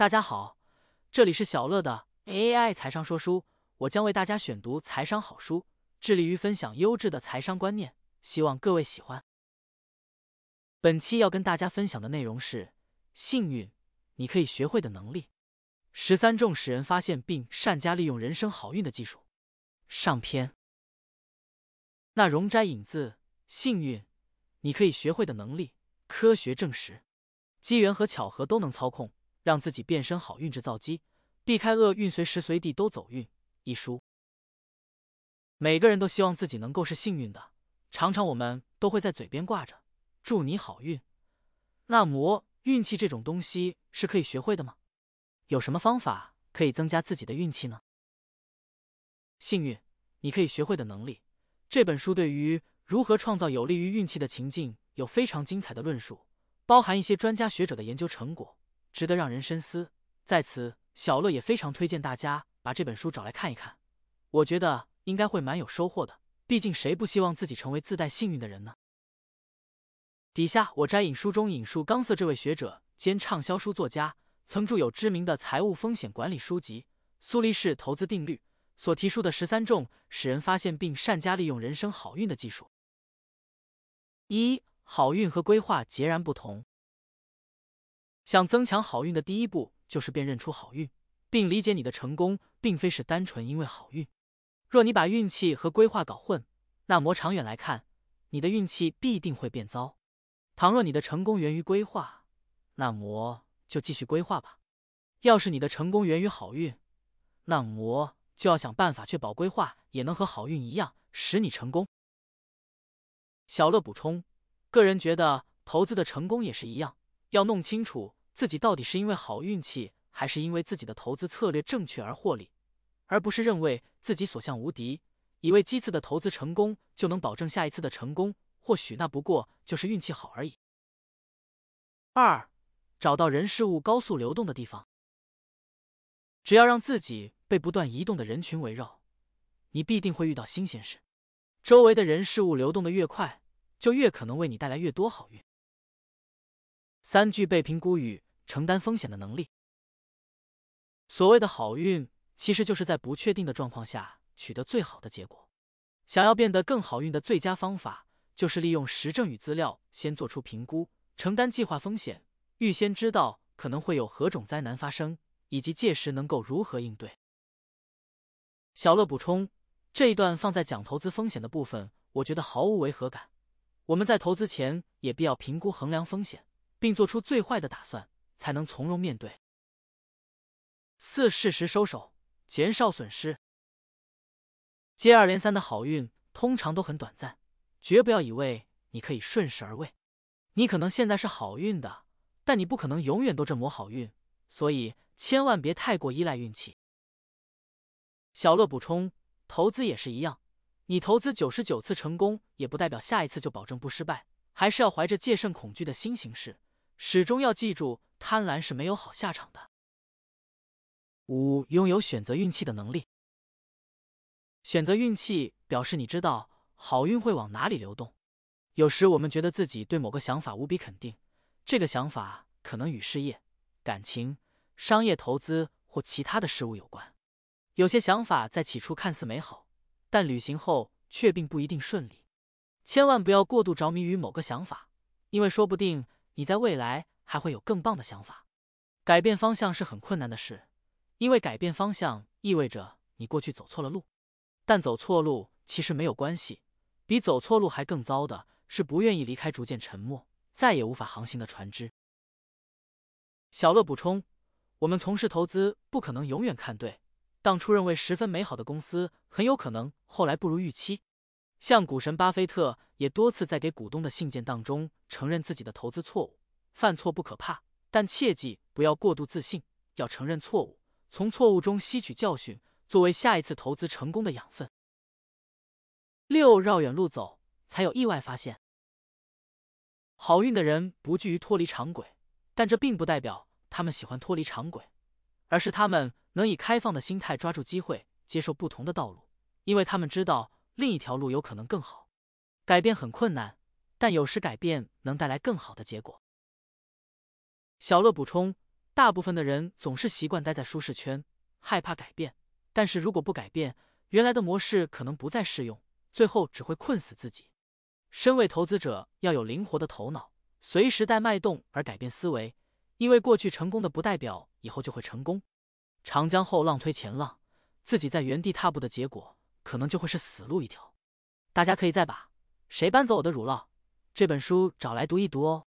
大家好，这里是小乐的 AI 财商说书，我将为大家选读财商好书，致力于分享优质的财商观念，希望各位喜欢。本期要跟大家分享的内容是幸运，你可以学会的能力。十三种使人发现并善加利用人生好运的技术。上篇。那容斋引自《幸运，你可以学会的能力》，科学证实，机缘和巧合都能操控，让自己变身好运制造机，避开厄运，随时随地都走运。一书。每个人都希望自己能够是幸运的，常常我们都会在嘴边挂着“祝你好运”。那么，运气这种东西是可以学会的吗？有什么方法可以增加自己的运气呢？幸运，你可以学会的能力。这本书对于如何创造有利于运气的情境有非常精彩的论述，包含一些专家学者的研究成果，值得让人深思。在此，小乐也非常推荐大家把这本书找来看一看，我觉得应该会蛮有收获的。毕竟谁不希望自己成为自带幸运的人呢？底下我摘引书中引述冈瑟这位学者兼畅销书作家，曾著有知名的财务风险管理书籍《苏黎世投资定律》。所提出的十三种使人发现并善加利用人生好运的技术。一、好运和规划截然不同。想增强好运的第一步就是辨认出好运，并理解你的成功并非是单纯因为好运。若你把运气和规划搞混，那么长远来看，你的运气必定会变糟。倘若你的成功源于规划，那么就继续规划吧。要是你的成功源于好运，那么。就要想办法确保规划也能和好运一样使你成功。小乐补充，个人觉得投资的成功也是一样，要弄清楚自己到底是因为好运气，还是因为自己的投资策略正确而获利，而不是认为自己所向无敌，以为几次的投资成功就能保证下一次的成功，或许那不过就是运气好而已。二，找到人事物高速流动的地方，只要让自己。被不断移动的人群围绕，你必定会遇到新鲜事。周围的人事物流动的越快，就越可能为你带来越多好运。三、具备评估语承担风险的能力。所谓的好运，其实就是在不确定的状况下取得最好的结果。想要变得更好运的最佳方法，就是利用实证与资料，先做出评估，承担计划风险，预先知道可能会有何种灾难发生，以及届时能够如何应对。小乐补充，这一段放在讲投资风险的部分，我觉得毫无违和感。我们在投资前也必要评估衡量风险，并做出最坏的打算，才能从容面对。四、适时收手，减少损失。接二连三的好运通常都很短暂，绝不要以为你可以顺势而为。你可能现在是好运的，但你不可能永远都这么好运，所以千万别太过依赖运气。小乐补充，投资也是一样，你投资九十九次成功，也不代表下一次就保证不失败，还是要怀着戒慎恐惧的心行事，始终要记住，贪婪是没有好下场的。五、拥有选择运气的能力。选择运气表示你知道好运会往哪里流动。有时我们觉得自己对某个想法无比肯定，这个想法可能与事业、感情、商业、投资或其他的事物有关。有些想法在起初看似美好，但履行后却并不一定顺利。千万不要过度着迷于某个想法，因为说不定你在未来还会有更棒的想法。改变方向是很困难的事，因为改变方向意味着你过去走错了路。但走错路其实没有关系，比走错路还更糟的是不愿意离开、逐渐沉没、再也无法航行的船只。小乐补充：我们从事投资，不可能永远看对。当初认为十分美好的公司，很有可能后来不如预期。像股神巴菲特也多次在给股东的信件当中承认自己的投资错误。犯错不可怕，但切记不要过度自信，要承认错误，从错误中吸取教训，作为下一次投资成功的养分。六绕远路走，才有意外发现。好运的人不惧于脱离常轨，但这并不代表他们喜欢脱离常轨，而是他们。能以开放的心态抓住机会，接受不同的道路，因为他们知道另一条路有可能更好。改变很困难，但有时改变能带来更好的结果。小乐补充：大部分的人总是习惯待在舒适圈，害怕改变。但是如果不改变，原来的模式可能不再适用，最后只会困死自己。身为投资者，要有灵活的头脑，随时待脉动而改变思维。因为过去成功的不代表以后就会成功。长江后浪推前浪，自己在原地踏步的结果，可能就会是死路一条。大家可以再把《谁搬走我的乳酪》这本书找来读一读哦。